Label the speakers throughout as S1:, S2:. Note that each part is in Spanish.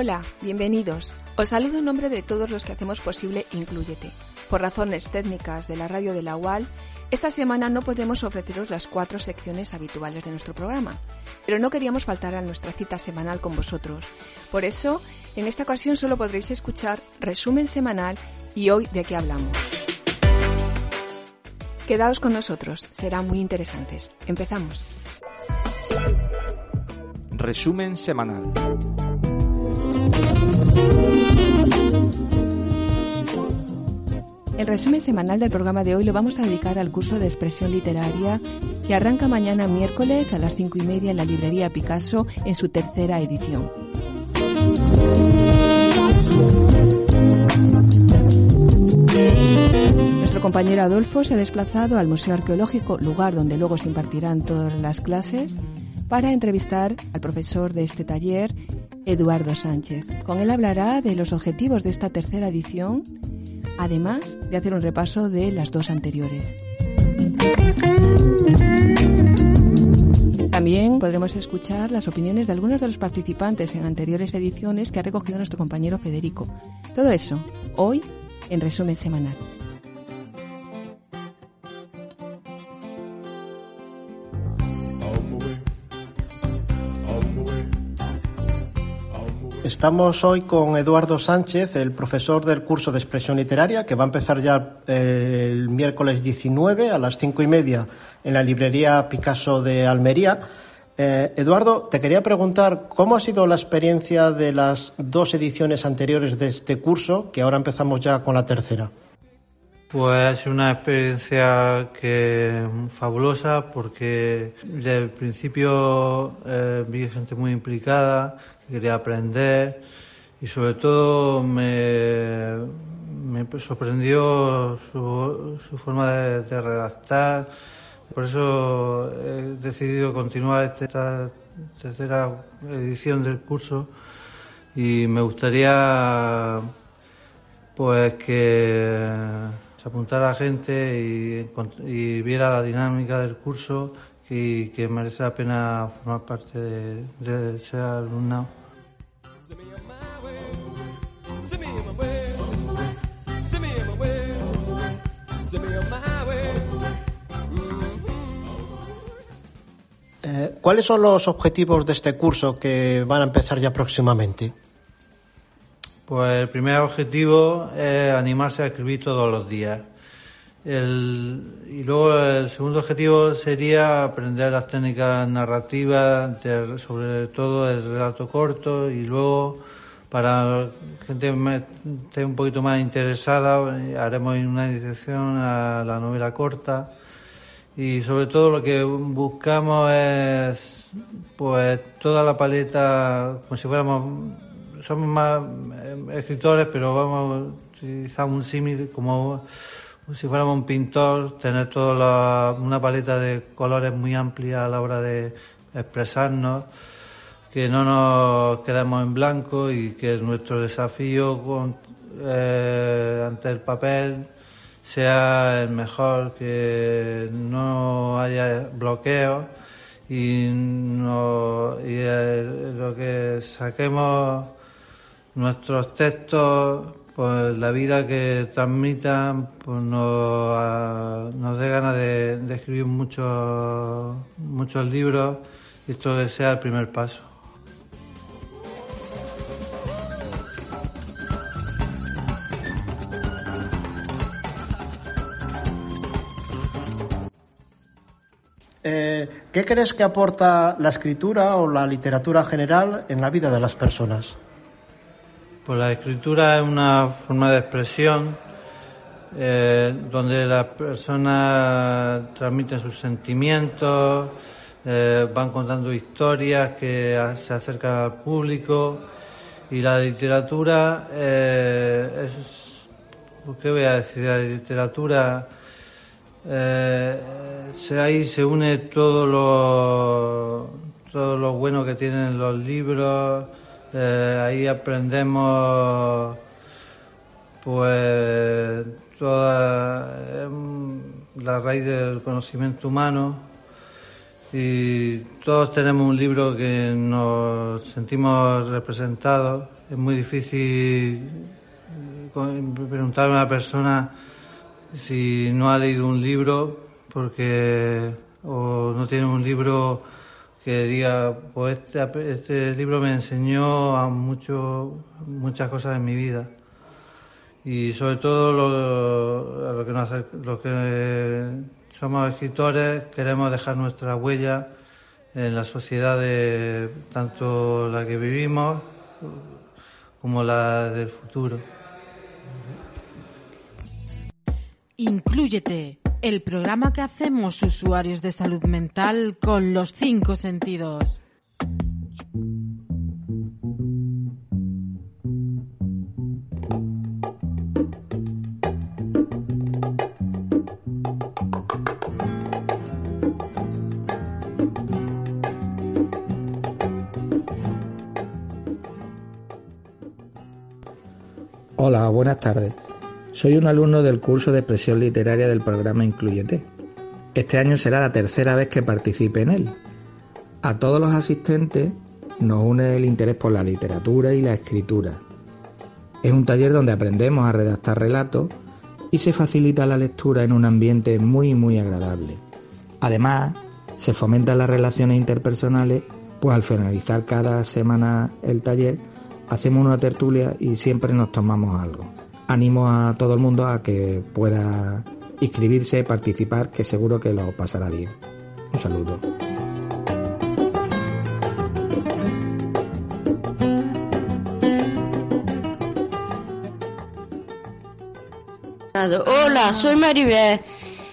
S1: Hola, bienvenidos. Os saludo en nombre de todos los que hacemos posible Incluyete. Por razones técnicas de la radio de la UAL, esta semana no podemos ofreceros las cuatro secciones habituales de nuestro programa, pero no queríamos faltar a nuestra cita semanal con vosotros. Por eso, en esta ocasión solo podréis escuchar resumen semanal y hoy de qué hablamos. Quedaos con nosotros, serán muy interesantes. Empezamos.
S2: Resumen semanal.
S1: El resumen semanal del programa de hoy lo vamos a dedicar al curso de expresión literaria que arranca mañana miércoles a las cinco y media en la librería Picasso en su tercera edición. Nuestro compañero Adolfo se ha desplazado al Museo Arqueológico, lugar donde luego se impartirán todas las clases, para entrevistar al profesor de este taller, Eduardo Sánchez. Con él hablará de los objetivos de esta tercera edición, además de hacer un repaso de las dos anteriores. También podremos escuchar las opiniones de algunos de los participantes en anteriores ediciones que ha recogido nuestro compañero Federico. Todo eso, hoy, en resumen semanal.
S3: Estamos hoy con Eduardo Sánchez, el profesor del curso de expresión literaria, que va a empezar ya eh, el miércoles 19 a las cinco y media en la librería Picasso de Almería. Eh, Eduardo, te quería preguntar cómo ha sido la experiencia de las dos ediciones anteriores de este curso, que ahora empezamos ya con la tercera.
S4: Pues es una experiencia que fabulosa porque desde el principio eh, vi gente muy implicada, quería aprender y sobre todo me, me sorprendió su, su forma de, redactar. Por eso he decidido continuar esta tercera edición del curso y me gustaría pues que se apuntara gente y, y viera la dinámica del curso y que merece la pena formar parte de, de ser alumnado.
S3: ¿Cuáles son los objetivos de este curso que van a empezar ya próximamente?
S4: Pues el primer objetivo es animarse a escribir todos los días. El- y luego el segundo objetivo sería aprender las técnicas narrativas, sobre todo el relato corto, y luego para gente que esté un poquito más interesada haremos una iniciación a la novela corta y sobre todo lo que buscamos es pues toda la paleta como si fuéramos somos más eh, escritores pero vamos a utilizar un símil como si fuéramos un pintor tener toda la- una paleta de colores muy amplia a la hora de expresarnos que no nos quedemos en blanco y que nuestro desafío eh, ante el papel sea el mejor, que no haya bloqueos y, no, y lo que saquemos nuestros textos, pues la vida que transmitan, pues nos, nos dé ganas de, de escribir muchos, muchos libros y esto que sea el primer paso.
S3: ¿Qué crees que aporta la escritura o la literatura general en la vida de las personas?
S4: Pues la escritura es una forma de expresión eh, donde las personas transmiten sus sentimientos, eh, van contando historias que se acercan al público y la literatura eh, es, ¿qué voy a decir? La literatura se, ahí se une todo lo, todo lo bueno que tienen los libros, ahí aprendemos pues toda em, la raíz del conocimiento humano y todos tenemos un libro que nos sentimos representados. Es muy difícil eh, preguntarme a una persona si no ha leído un libro porque o no tiene un libro que diga pues este, este libro me enseñó a mucho muchas cosas en mi vida y sobre todo lo, lo que, que somos escritores queremos dejar nuestra huella en la sociedad de tanto la que vivimos como la del futuro.
S5: Inclúyete, el programa que hacemos usuarios de salud mental con los cinco sentidos.
S6: Hola, buenas tardes. Soy un alumno del curso de expresión literaria del programa Incluyete. Este año será la tercera vez que participe en él. A todos los asistentes nos une el interés por la literatura y la escritura. Es un taller donde aprendemos a redactar relatos y se facilita la lectura en un ambiente muy muy agradable. Además, se fomentan las relaciones interpersonales, pues al finalizar cada semana el taller hacemos una tertulia y siempre nos tomamos algo. Animo a todo el mundo a que pueda inscribirse, participar, que seguro que lo pasará bien. Un saludo.
S7: Hola, soy Maribel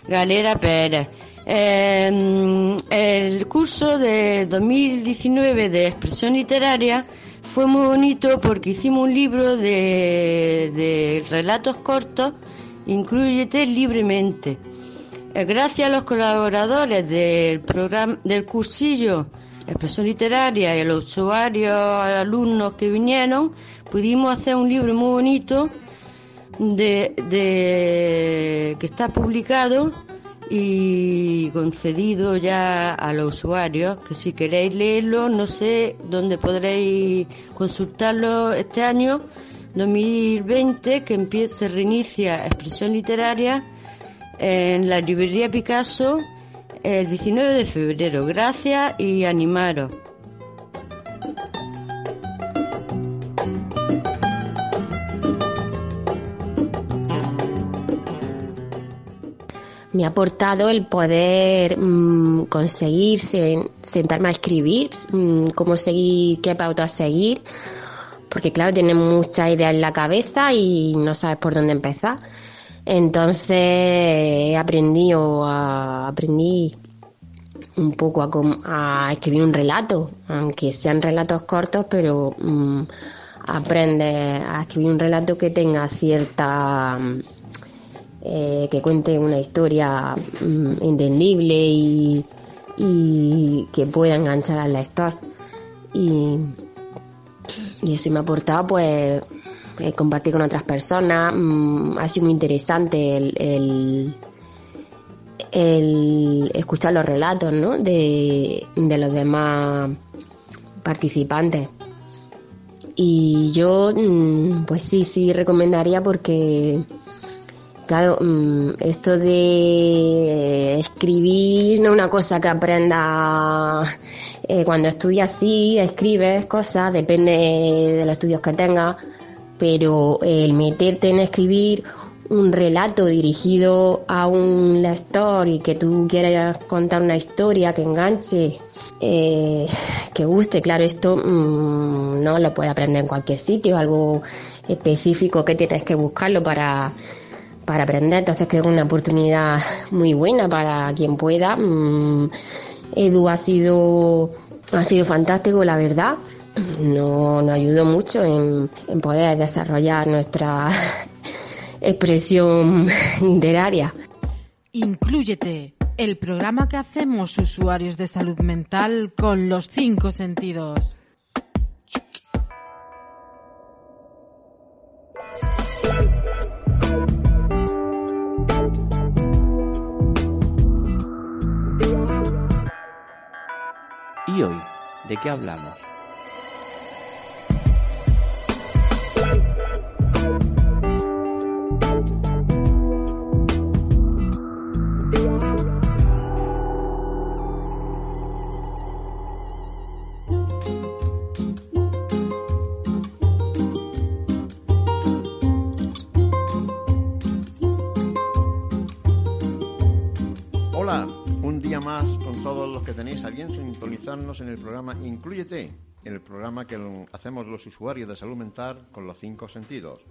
S7: Galera Pérez. Em, el curso de 2019 de expresión literaria fue muy bonito porque hicimos un libro de, relatos cortos, Incluyete libremente. Eh, gracias a los colaboradores del programa, del cursillo Expresión Literaria y a los usuarios, alumnos que vinieron, pudimos hacer un libro muy bonito de, de que está publicado y concedido ya a los usuarios, que si queréis leerlo, no sé dónde podréis consultarlo este año 2020, que empieza, se reinicia expresión literaria en la librería Picasso el 19 de febrero. Gracias y animaros.
S8: Me ha aportado el poder mm, conseguir sentarme a escribir, mm, cómo seguir, qué pautas seguir, porque claro, tienes muchas ideas en la cabeza y no sabes por dónde empezar. Entonces he aprendido a, aprendí un poco a, escribir un relato, aunque sean relatos cortos, pero mm, aprende a escribir un relato que tenga cierta eh, que cuente una historia mm, entendible y, que pueda enganchar al lector. Y, eso me ha aportado pues eh, compartir con otras personas. Mm, ha sido muy interesante el, el, escuchar los relatos ¿no? de, de los demás participantes. Y yo, mm, pues sí, sí recomendaría porque Claro, mm, esto de escribir no es una cosa que aprenda eh, cuando estudias, sí, escribes cosas, depende de los estudios que tengas, pero el meterte en escribir un relato dirigido a un lector y que tú quieras contar una historia que enganche, eh, que guste, claro, esto mm, no lo puedes aprender en cualquier sitio, algo específico que tienes que buscarlo para para aprender. Entonces creo que es una oportunidad muy buena para quien pueda. Mm, Edu ha sido, ha sido fantástico, la verdad. Nos, nos ayudó mucho en, en poder desarrollar nuestra expresión literaria.
S5: Inclúyete, el programa que hacemos usuarios de salud mental con los cinco sentidos.
S9: ¿Y hoy? ¿De qué hablamos?
S10: Hola, un día más con todos los que tenéis a bien sintonizarnos en el programa Inclúyete, en el programa que hacemos los usuarios de salud mental con los cinco sentidos.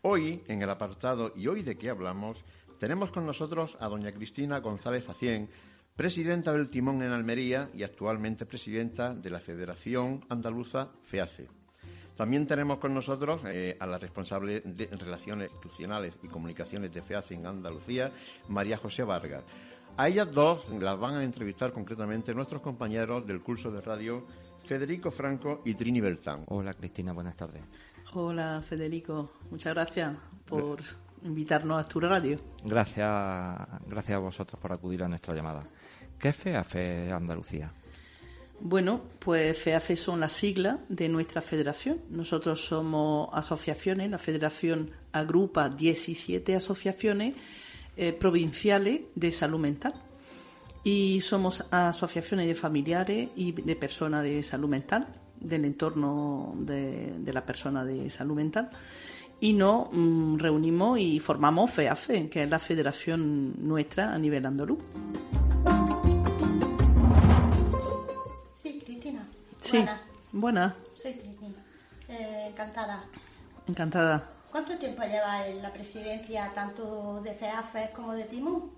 S10: Hoy, en el apartado ¿Y hoy de qué hablamos?, tenemos con nosotros a doña Cristina González Acien, presidenta del Timón en Almería y actualmente presidenta de la Federación Andaluza FEACE. También tenemos con nosotros eh, a la responsable de Relaciones Institucionales y Comunicaciones de FEACE en Andalucía, María José Vargas. A ellas dos las van a entrevistar concretamente nuestros compañeros del curso de radio Federico Franco y Trini Beltán.
S9: Hola Cristina, buenas tardes.
S11: Hola Federico, muchas gracias por invitarnos a tu radio.
S9: Gracias, gracias a vosotros por acudir a nuestra llamada. ¿Qué es FEAFE Andalucía?
S11: Bueno, pues FEAFE son las siglas de nuestra federación. Nosotros somos asociaciones, la federación agrupa 17 asociaciones eh, provinciales de salud mental. Y somos asociaciones de familiares y de personas de salud mental, del entorno de, de la persona de salud mental. Y nos mm, reunimos y formamos FEAFE, que es la federación nuestra a nivel andaluz.
S12: Sí, Cristina.
S11: Sí,
S12: Buena.
S11: buena,
S12: Soy Cristina. Eh, encantada.
S11: encantada.
S12: ¿Cuánto tiempo lleva en la presidencia tanto de FEAFES como de Timón?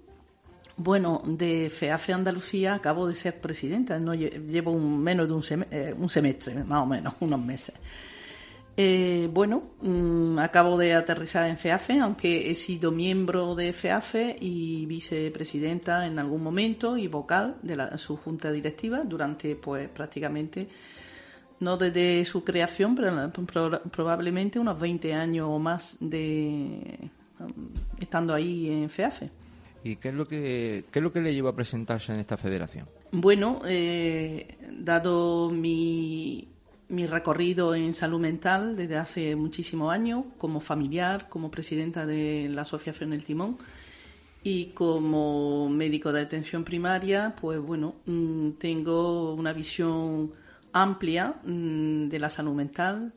S11: Bueno, de FEAFE Andalucía acabo de ser presidenta, no lle- llevo un, menos de un, sem- eh, un semestre, más o menos, unos meses. Eh, bueno, mm, acabo de aterrizar en FEAFE, aunque he sido miembro de FEAFE y vicepresidenta en algún momento y vocal de la- su junta directiva durante, pues, prácticamente, no desde su creación, pero pro- probablemente unos 20 años o más de mm, estando ahí en FEAFE.
S9: ¿Y qué es lo que, qué es lo que le llevó a presentarse en esta federación?
S11: Bueno, eh, dado mi, mi recorrido en salud mental desde hace muchísimos años, como familiar, como presidenta de la Asociación El Timón y como médico de atención primaria, pues bueno, mm, tengo una visión amplia mm, de la salud mental,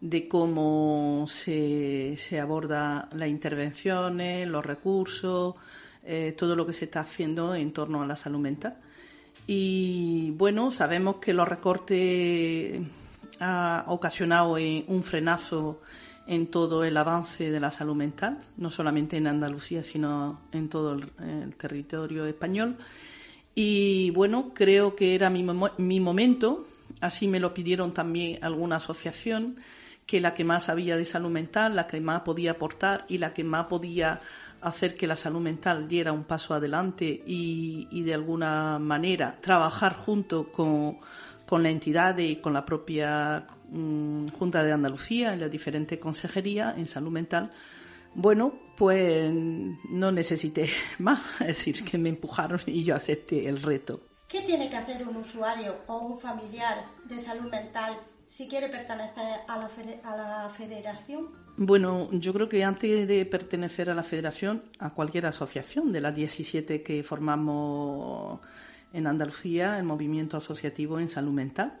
S11: de cómo se, se aborda las intervenciones, los recursos, eh, todo lo que se está haciendo en torno a la salud mental. Y bueno, sabemos que los recortes ha ocasionado eh, un frenazo en todo el avance de la salud mental, no solamente en Andalucía, sino en todo el, el territorio español. Y bueno, creo que era mi, mi momento, así me lo pidieron también alguna asociación, que la que más sabía de salud mental, la que más podía aportar y la que más podía hacer que la salud mental diera un paso adelante y, de alguna manera trabajar junto con, la entidad y con la propia mm, Junta de Andalucía y las diferentes consejerías en salud mental, bueno, pues no necesité más, es decir, que me empujaron y yo acepté el reto.
S12: ¿Qué tiene que hacer un usuario o un familiar de salud mental si quiere pertenecer a la, federación?
S11: Bueno, yo creo que antes de pertenecer a la federación, a cualquier asociación de las 17 que formamos en Andalucía, el movimiento asociativo en salud mental,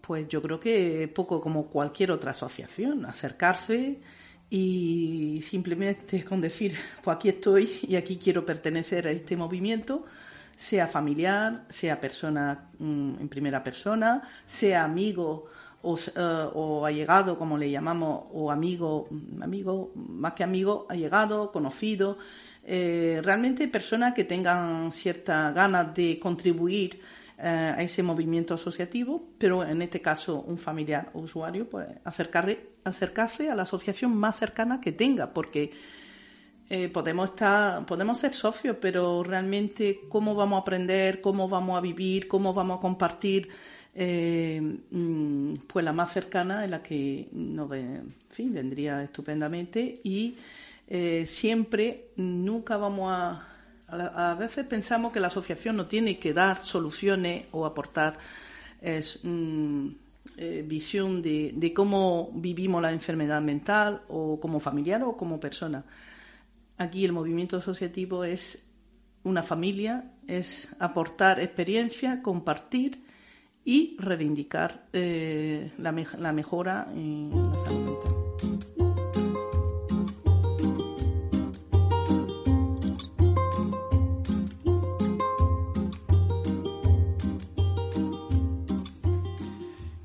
S11: pues yo creo que poco como cualquier otra asociación, acercarse y simplemente con decir, pues aquí estoy y aquí quiero pertenecer a este movimiento, sea familiar, sea persona mm, en primera persona, sea amigo o, eh, o allegado, como le llamamos, o amigo, amigo, más que amigo, allegado, conocido, eh, realmente personas que tengan cierta ganas de contribuir eh, a ese movimiento asociativo, pero en este caso un familiar o usuario, pues acercarle, acercarse a la asociación más cercana que tenga, porque eh, podemos estar, podemos ser socios, pero realmente cómo vamos a aprender, cómo vamos a vivir, cómo vamos a compartir, eh, mm, pues la más cercana es la que nos fin, vendría estupendamente y eh, siempre, nunca vamos a, a, veces pensamos que la asociación no tiene que dar soluciones o aportar mm, visión de, de cómo vivimos la enfermedad mental o como familiar o como persona Aquí el movimiento asociativo es una familia, es aportar experiencia, compartir y reivindicar eh, la, mejora en la salud mental.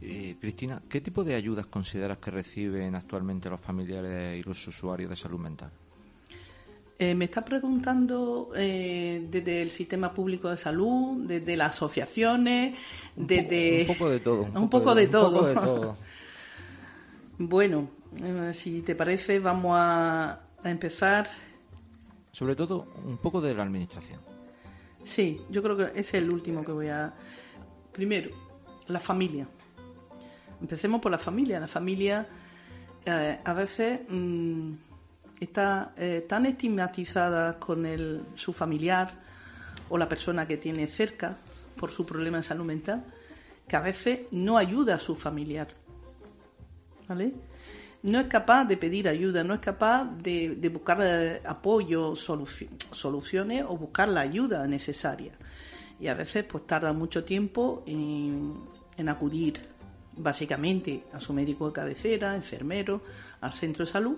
S9: Eh, Cristina, ¿qué tipo de ayudas consideras que reciben actualmente los familiares y los usuarios de salud mental?
S11: Eh, me está preguntando eh, desde el sistema público de salud, desde las asociaciones, desde...
S9: un poco de todo.
S11: Un, poco, de, todo. bueno, eh, si te parece, vamos a, empezar.
S9: Sobre todo, un poco de la administración.
S11: Sí, yo creo que ese es el último que voy a. Primero, la familia. Empecemos por la familia. La familia, a veces. Mm, está eh, tan estigmatizada con el, su familiar o la persona que tiene cerca por su problema de salud mental que a veces no ayuda a su familiar. ¿Vale? No es capaz de pedir ayuda, no es capaz de, buscar eh, apoyo, soluciones o buscar la ayuda necesaria. Y a veces pues tarda mucho tiempo en, en acudir básicamente a su médico de cabecera, enfermero, al centro de salud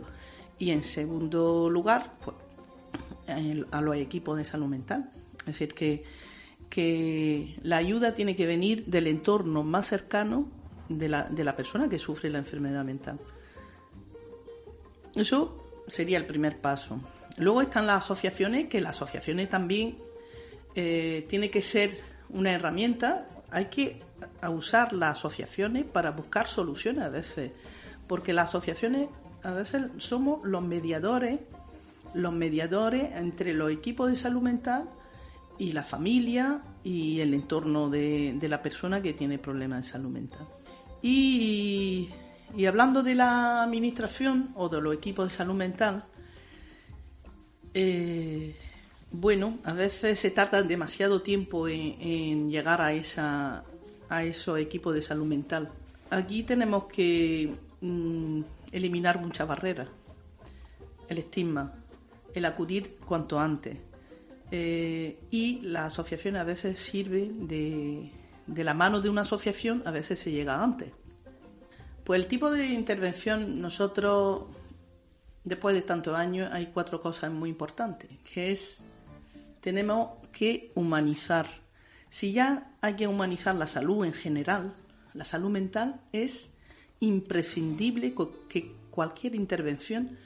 S11: y en segundo lugar, pues, a los equipos de salud mental. Es decir, que, que la ayuda tiene que venir del entorno más cercano de la, de la persona que sufre la enfermedad mental. Eso sería el primer paso. Luego están las asociaciones, que las asociaciones también eh, tiene que ser una herramienta. Hay que usar las asociaciones para buscar soluciones a veces, porque las asociaciones a veces somos los mediadores, los mediadores entre los equipos de salud mental y la familia y el entorno de, la persona que tiene problemas de salud mental. Y, hablando de la administración o de los equipos de salud mental, eh, bueno, a veces se tarda demasiado tiempo en, llegar a, esa, a esos equipos de salud mental. Aquí tenemos que mm, eliminar muchas barreras. El estigma, el acudir cuanto antes. Eh, y la asociación a veces sirve de, de la mano de una asociación, a veces se llega antes. Pues el tipo de intervención, nosotros, después de tantos años, hay cuatro cosas muy importantes, que es, tenemos que humanizar. Si ya hay que humanizar la salud en general, la salud mental es imprescindible que cualquier intervención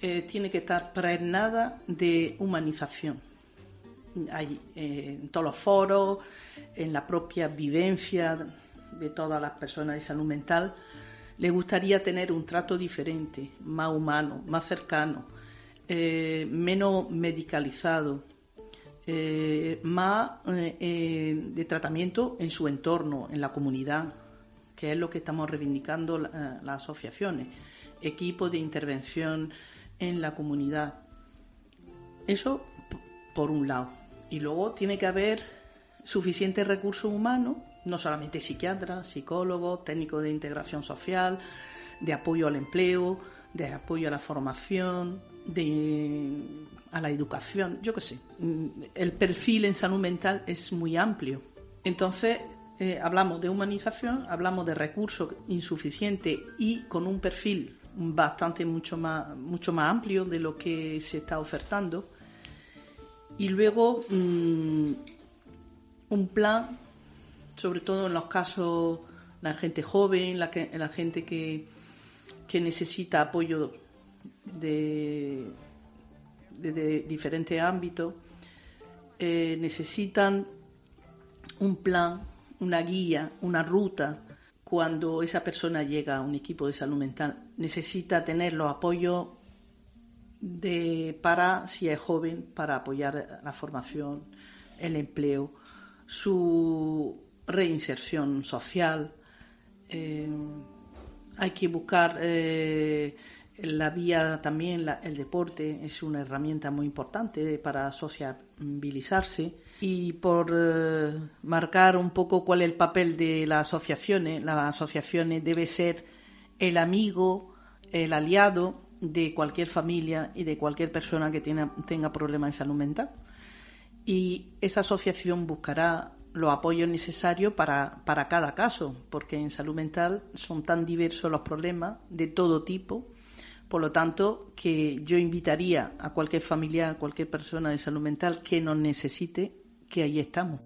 S11: eh, tiene que estar pregnada de humanización. Eh, en todos los foros, en la propia vivencia de todas las personas de salud mental, le gustaría tener un trato diferente, más humano, más cercano, eh, menos medicalizado, más de tratamiento en su entorno, en la comunidad, que es lo que estamos reivindicando las asociaciones, equipos de intervención en la comunidad. Eso por un lado. Y luego tiene que haber suficientes recursos humanos, no solamente psiquiatras, psicólogos, técnicos de integración social, de apoyo al empleo, de apoyo a la formación, de, a la educación, yo qué sé. El perfil en salud mental es muy amplio. Entonces, eh, hablamos de humanización, hablamos de recursos insuficientes y con un perfil bastante mucho más, mucho más amplio de lo que se está ofertando. Y luego mm, un plan, sobre todo en los casos la gente joven, la, gente que, que necesita apoyo de, de, de diferentes ámbitos, eh, necesitan un plan, una guía, una ruta. Cuando esa persona llega a un equipo de salud mental, necesita tener los apoyos de, para, si es joven, para apoyar la formación, el empleo, su reinserción social. Eh, hay que buscar eh, la vía también, el deporte es una herramienta muy importante para sociabilizarse. Y por eh, marcar un poco cuál es el papel de las asociaciones, las asociaciones debe ser el amigo, el aliado de cualquier familia y de cualquier persona que tiene- tenga problemas de salud mental y esa asociación buscará los apoyos necesarios para, para cada caso, porque en salud mental son tan diversos los problemas de todo tipo. Por lo tanto, que yo invitaría a cualquier familiar, a cualquier persona de salud mental que nos necesite, que ahí estamos.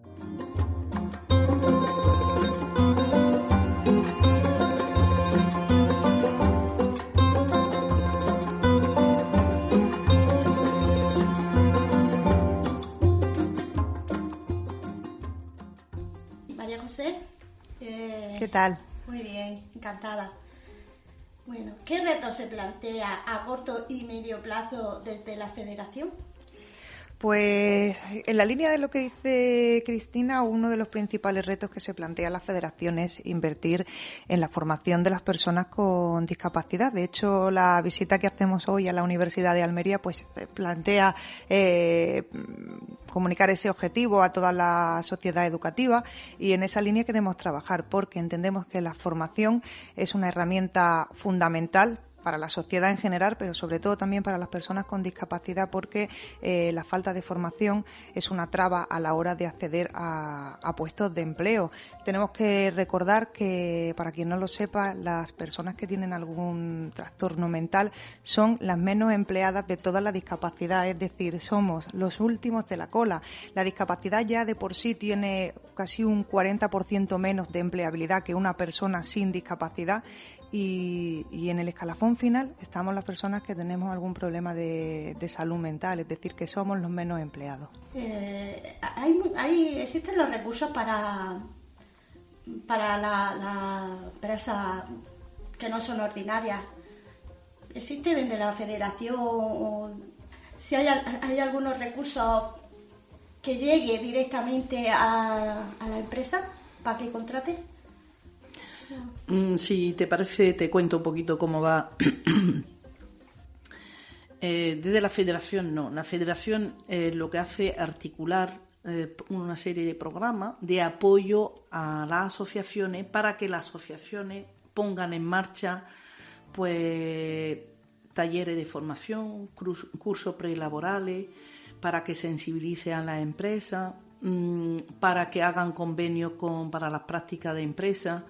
S12: María José. eh,
S13: ¿Qué tal?
S12: Muy bien, encantada. Bueno, ¿qué reto se plantea a corto y medio plazo desde la Federación?
S13: Pues en la línea de lo que dice Cristina, uno de los principales retos que se plantea la Federación es invertir en la formación de las personas con discapacidad. De hecho, la visita que hacemos hoy a la Universidad de Almería pues eh, plantea eh, comunicar ese objetivo a toda la sociedad educativa y en esa línea queremos trabajar porque entendemos que la formación es una herramienta fundamental para la sociedad en general, pero sobre todo también para las personas con discapacidad, porque eh, la falta de formación es una traba a la hora de acceder a, a puestos de empleo. Tenemos que recordar que, para quien no lo sepa, las personas que tienen algún trastorno mental son las menos empleadas de toda la discapacidad, es decir, somos los últimos de la cola. La discapacidad ya de por sí tiene casi un 40% menos de empleabilidad que una persona sin discapacidad y, y en el escalafón final estamos las personas que tenemos algún problema de, salud mental, es decir, que somos los menos empleados.
S12: Eh, hay, existen los recursos para, para la, empresa que no son ordinarias. ¿Existe desde la Federación? si hay, hay algunos recursos que llegue directamente a, a la empresa para que contrate?
S11: Mm, si te parece, te cuento un poquito cómo va. Eh, desde la federación no. La federación eh, lo que hace es articular eh, una serie de programas de apoyo a las asociaciones para que las asociaciones pongan en marcha pues talleres de formación, cursos prelaborales, para que sensibilicen a las empresas, mm, para que hagan convenios con, para las prácticas de empresas.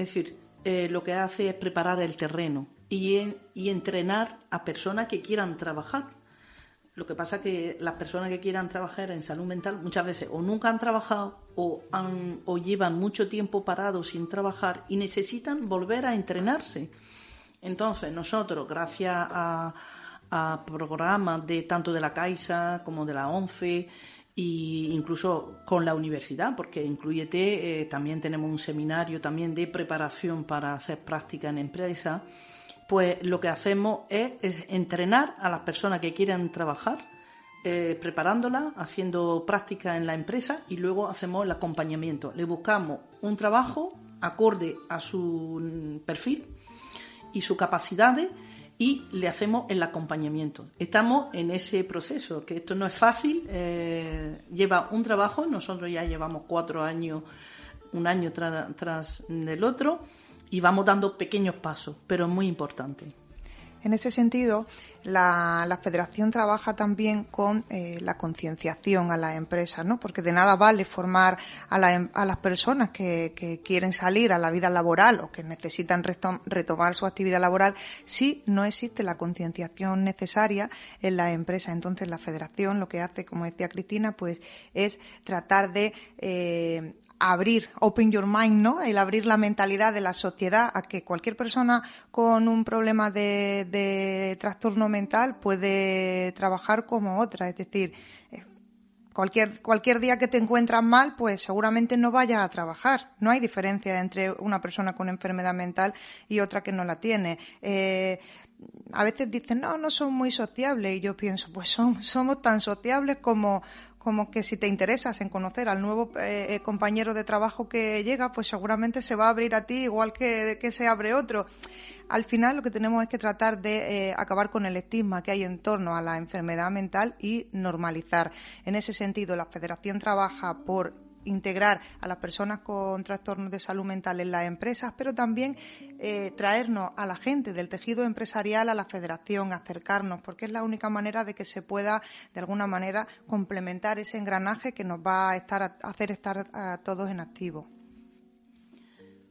S11: Es decir, eh, lo que hace es preparar el terreno y, en- y entrenar a personas que quieran trabajar. Lo que pasa que las personas que quieran trabajar en salud mental muchas veces o nunca han trabajado o, han, o llevan mucho tiempo parados sin trabajar y necesitan volver a entrenarse. Entonces, nosotros, gracias a, a programas de tanto de la Caixa como de la ONFE e incluso con la universidad, porque Incluyete eh, también tenemos un seminario también de preparación para hacer práctica en empresa, pues lo que hacemos es, entrenar a las personas que quieran trabajar, eh, preparándolas, haciendo práctica en la empresa y luego hacemos el acompañamiento. Le buscamos un trabajo acorde a su mm, perfil y sus capacidades y le hacemos el acompañamiento. Estamos en ese proceso, que esto no es fácil, eh, lleva un trabajo, nosotros ya llevamos cuatro años, un año tra- tras del otro, y vamos dando pequeños pasos, pero es muy importante.
S13: En ese sentido, la, Federación trabaja también con eh, la concienciación a las empresas, ¿no? Porque de nada vale formar a, em, las personas que, quieren salir a la vida laboral o que necesitan retomar su actividad laboral si no existe la concienciación necesaria en la empresa. Entonces, la Federación lo que hace, como decía Cristina, pues es tratar de eh, abrir, open your mind, ¿no? El abrir la mentalidad de la sociedad a que cualquier persona con un problema de, de trastorno mental puede trabajar como otra. Es decir, eh, cualquier, cualquier día que te encuentras mal, pues seguramente no vayas a trabajar. No hay diferencia entre una persona con enfermedad mental y otra que no la tiene. Eh, a veces dicen, no, no son muy sociables. Y yo pienso, pues son, somos tan sociables como, como que si te interesas en conocer al nuevo eh, eh, compañero de trabajo que llega, pues seguramente se va a abrir a ti igual que, que se abre otro. Al final lo que tenemos es que tratar de eh, acabar con el estigma que hay en torno a la enfermedad mental y normalizar. En ese sentido, la Federación trabaja por integrar a las personas con trastornos de salud mental en las empresas, pero también eh, traernos a la gente del tejido empresarial a la federación, acercarnos, porque es la única manera de que se pueda, de alguna manera, complementar ese engranaje que nos va a, estar, a hacer estar a todos en activo.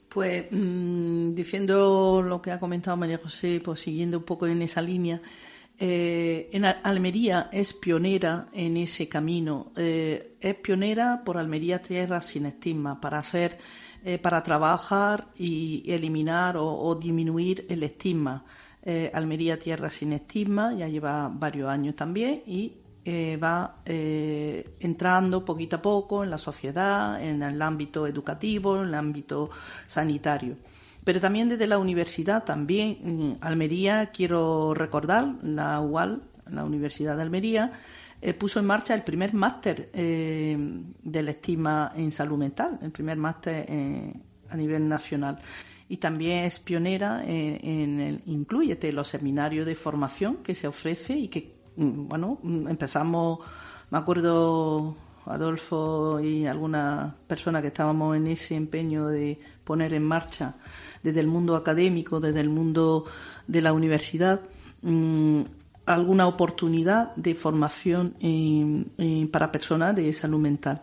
S11: Pues mmm, diciendo lo que ha comentado María José, pues siguiendo un poco en esa línea, eh, en Almería es pionera en ese camino. Eh, es pionera por Almería Tierra sin estigma para hacer, eh, para trabajar y eliminar o, disminuir el estigma. Almería Tierra sin estigma ya lleva varios años también y va entrando poquito a poco en la sociedad, en el ámbito educativo, en el ámbito sanitario pero también desde la universidad, también en Almería, quiero recordar, la UAL, la Universidad de Almería, eh, puso en marcha el primer máster eh, del estigma en salud mental, el primer máster eh, a nivel nacional. Y también es pionera en, el Incluyete, los seminarios de formación que se ofrece y que, mm, bueno, mm, empezamos, me acuerdo Adolfo y algunas personas que estábamos en ese empeño de poner en marcha desde el mundo académico, desde el mundo de la universidad, mm, alguna oportunidad de formación para personas de salud mental.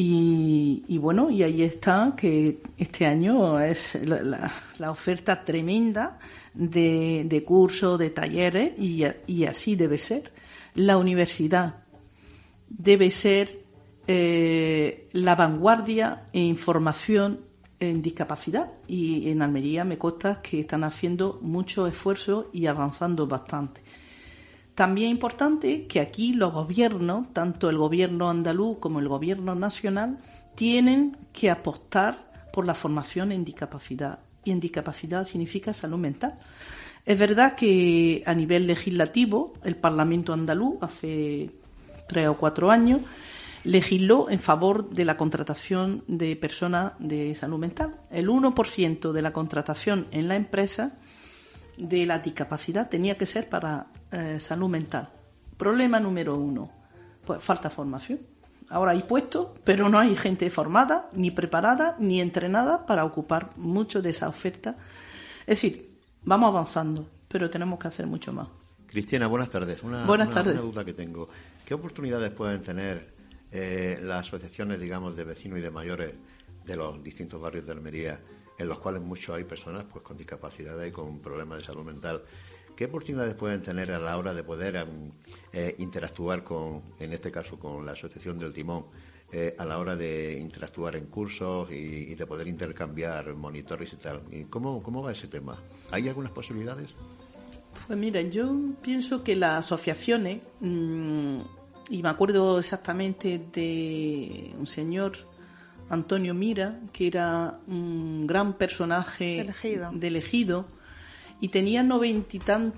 S11: Y, bueno, y ahí está que este año es la, oferta tremenda de, cursos, de talleres, y, y, así debe ser. La universidad debe ser eh, la vanguardia en formación en discapacidad y en Almería me consta que están haciendo mucho esfuerzo y avanzando bastante. También es importante que aquí los gobiernos, tanto el gobierno andaluz como el gobierno nacional, tienen que apostar por la formación en discapacidad. Y en discapacidad significa salud mental. Es verdad que a nivel legislativo, el Parlamento andaluz, hace tres o cuatro años, legisló en favor de la contratación de personas de salud mental. El 1% de la contratación en la empresa de la discapacidad tenía que ser para eh, salud mental. Problema número uno, pues falta formación. Ahora hay puestos, pero no hay gente formada, ni preparada, ni entrenada para ocupar mucho de esa oferta. Es decir, vamos avanzando, pero tenemos que hacer mucho más.
S10: Cristina, buenas tardes. Una,
S11: buenas tardes.
S10: una duda que tengo. ¿Qué oportunidades pueden tener eh, las asociaciones, digamos, de vecinos y de mayores de los distintos barrios de Almería, en los cuales muchos hay personas pues con discapacidades y con problemas de salud mental. ¿Qué oportunidades pueden tener a la hora de poder em, eh, interactuar con, en este caso, con la Asociación del Timón, eh, a la hora de interactuar en cursos y, de poder intercambiar monitores y tal? ¿Y cómo, ¿Cómo va ese tema? ¿Hay algunas posibilidades?
S11: Pues mira, yo pienso que las asociaciones mm, y me acuerdo exactamente de un señor, Antonio Mira, que era un gran personaje de elegido, y tenía noventa y, tan,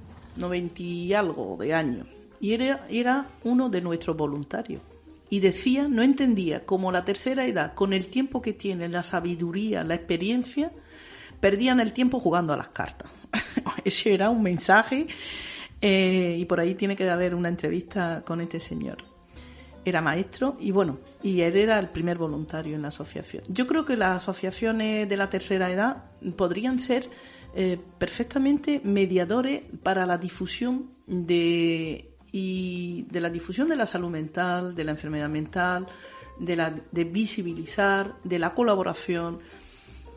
S11: y algo de años. Y era, era uno de nuestros voluntarios. Y decía, no entendía cómo la tercera edad, con el tiempo que tiene, la sabiduría, la experiencia, perdían el tiempo jugando a las cartas. Ese era un mensaje eh, y por ahí tiene que haber una entrevista con este señor. Era maestro y bueno, y él era el primer voluntario en la asociación. Yo creo que las asociaciones de la tercera edad podrían ser eh, perfectamente mediadores para la difusión de, y de la difusión de la salud mental, de la enfermedad mental, de, la, de visibilizar, de la colaboración.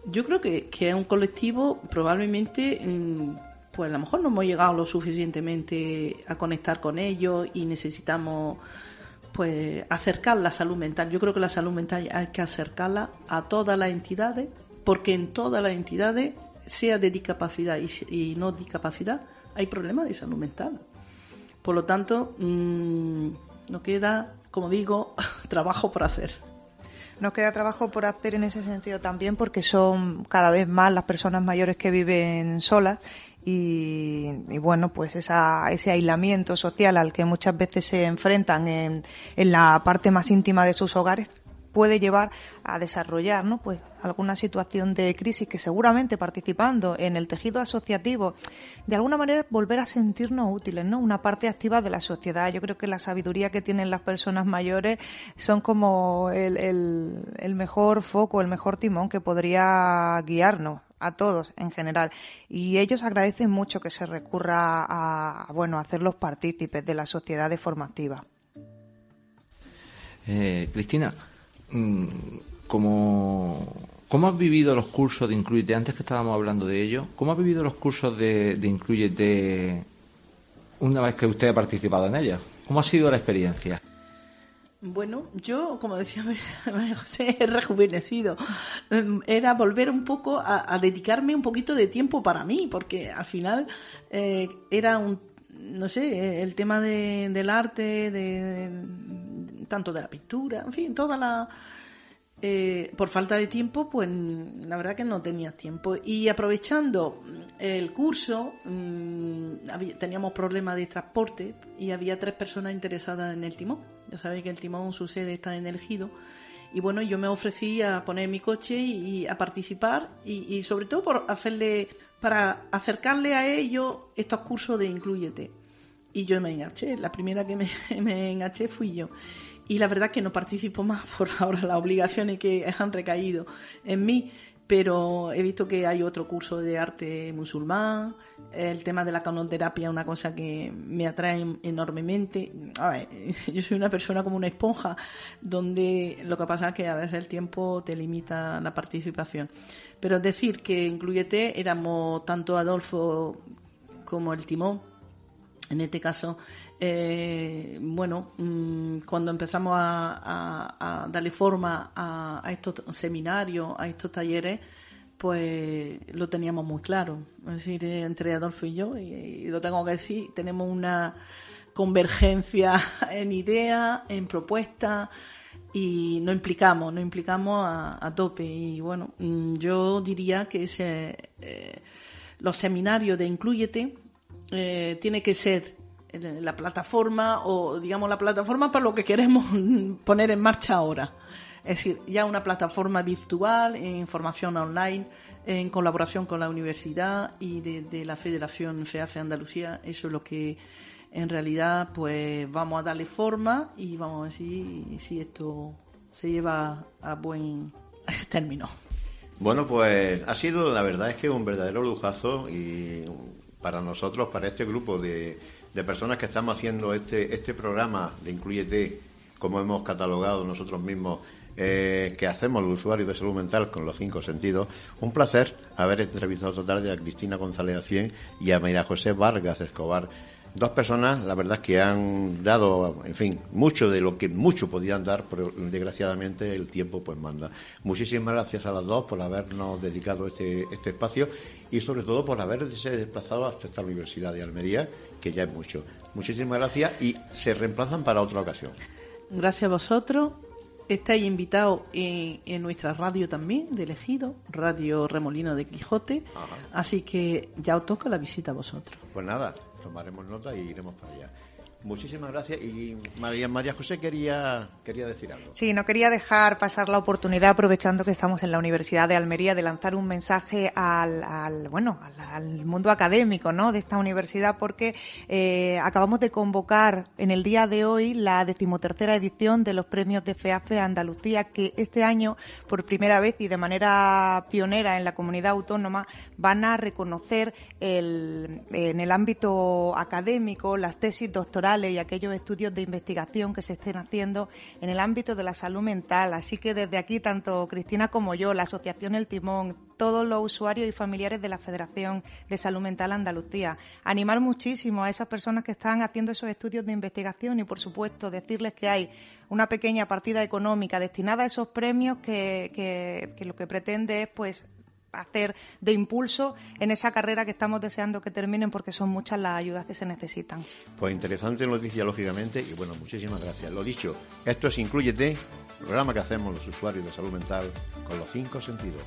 S11: Yo creo que, que es un colectivo probablemente, mm, pues a lo mejor no hemos llegado lo suficientemente a conectar con ellos y necesitamos pues acercar la salud mental. Yo creo que la salud mental hay que acercarla a todas las entidades, porque en todas las entidades, sea de discapacidad y, no discapacidad, hay problemas de salud mental. Por lo tanto, mmm, nos queda, como digo, trabajo por hacer.
S13: Nos queda trabajo por hacer en ese sentido también porque son cada vez más las personas mayores que viven solas y, bueno, pues esa, ese aislamiento social al que muchas veces se enfrentan en, en la parte más íntima de sus hogares puede llevar a desarrollar ¿no? pues alguna situación de crisis que seguramente participando en el tejido asociativo de alguna manera volver a sentirnos útiles no una parte activa de la sociedad yo creo que la sabiduría que tienen las personas mayores son como el, mejor foco el mejor timón que podría guiarnos a todos en general. Y ellos agradecen mucho que se recurra a, bueno, a hacerlos partícipes de la sociedad de forma activa.
S9: Eh, Cristina, como, ¿cómo has vivido los cursos de Incluyete? Antes que estábamos hablando de ello, ¿cómo has vivido los cursos de, de Incluyete una vez que usted ha participado en ellos? ¿Cómo ha sido la experiencia?
S11: Bueno, yo, como decía María José, he rejuvenecido. Em, era volver un poco a, dedicarme un poquito de tiempo para mí, porque al final eh, era un, no sé, el tema de, del arte, de, tanto de la pintura, en fin, toda la eh, por falta de tiempo, pues la verdad que no tenía tiempo. Y aprovechando el curso, mm, teníamos problemas de transporte y había tres personas interesadas en el timón. Ya sabéis que el timón, su sede está en el Gido. Y bueno, yo me ofrecí a poner mi coche y, a participar y, sobre todo por hacerle, para acercarle a ellos estos cursos de Incluyete. Y yo me enganché, la primera que me, me enganché fui yo y la verdad que no participo más por ahora las obligaciones que han recaído en mí pero he visto que hay otro curso de arte musulmán, el tema de la canoterapia es una cosa que me atrae enormemente. yo soy una persona como una esponja, donde lo que pasa es que a veces el tiempo te limita la participación. Pero decir que Incluyete éramos tanto Adolfo como el timón, en este caso eh, bueno, mm, cuando empezamos a, darle forma a, estos seminarios, a estos talleres, pues lo teníamos muy claro. Es decir, entre Adolfo y yo, y, lo tengo que decir, tenemos una convergencia en ideas, en propuestas, y nos implicamos, nos implicamos a, tope. Y bueno, mm, yo diría que ese, eh, los seminarios de Incluyete eh, tiene que ser la plataforma o digamos la plataforma para lo que queremos poner en marcha ahora. Es decir, ya una plataforma virtual, en formación online, en colaboración con la universidad y de, la Federación FEAFE Andalucía. Eso es lo que en realidad pues vamos a darle forma y vamos a ver si, si esto se lleva a buen término.
S10: Bueno, pues ha sido, la verdad es que un verdadero lujazo y para nosotros, para este grupo de, de personas que estamos haciendo este, este programa de Incluyete, como hemos catalogado nosotros mismos, eh, que hacemos los usuarios de salud mental con los cinco sentidos. Un placer haber entrevistado esta tarde a Cristina González Acien y a María José Vargas Escobar dos personas, la verdad, que han dado, en fin, mucho de lo que mucho podían dar, pero desgraciadamente el tiempo pues manda. Muchísimas gracias a las dos por habernos dedicado este, este espacio y sobre todo por haberse desplazado hasta esta Universidad de Almería, que ya es mucho. Muchísimas gracias y se reemplazan para otra ocasión.
S11: Gracias a vosotros. Estáis invitados en, nuestra radio también, de elegido, Radio Remolino de Quijote. Así que ya os toca la visita a vosotros.
S10: Pues nada, tomaremos nota y iremos para allá. Muchísimas gracias. Y María, María José quería, quería decir algo.
S13: Sí, no quería dejar pasar la oportunidad, aprovechando que estamos en la Universidad de Almería, de lanzar un mensaje al, al bueno, al, mundo académico ¿no? de esta universidad, porque eh, acabamos de convocar en el día de hoy la decimotercera edición de los premios de FEAFE Andalucía, que este año, por primera vez y de manera pionera en la comunidad autónoma, van a reconocer el, en el ámbito académico las tesis doctorales y aquellos estudios de investigación que se estén haciendo en el ámbito de la salud mental. Así que desde aquí, tanto Cristina como yo, la Asociación El Timón, todos los usuarios y familiares de la Federación de Salud Mental Andalucía, animar muchísimo a esas personas que están haciendo esos estudios de investigación y, por supuesto, decirles que hay una pequeña partida económica destinada a esos premios que, que, que lo que pretende es, pues, hacer de impulso en esa carrera que estamos deseando que terminen porque son muchas las ayudas que se necesitan.
S10: Pues interesante noticia, lógicamente, y bueno, muchísimas gracias. Lo dicho, esto es Incluyete, programa que hacemos los usuarios de salud mental con los cinco sentidos.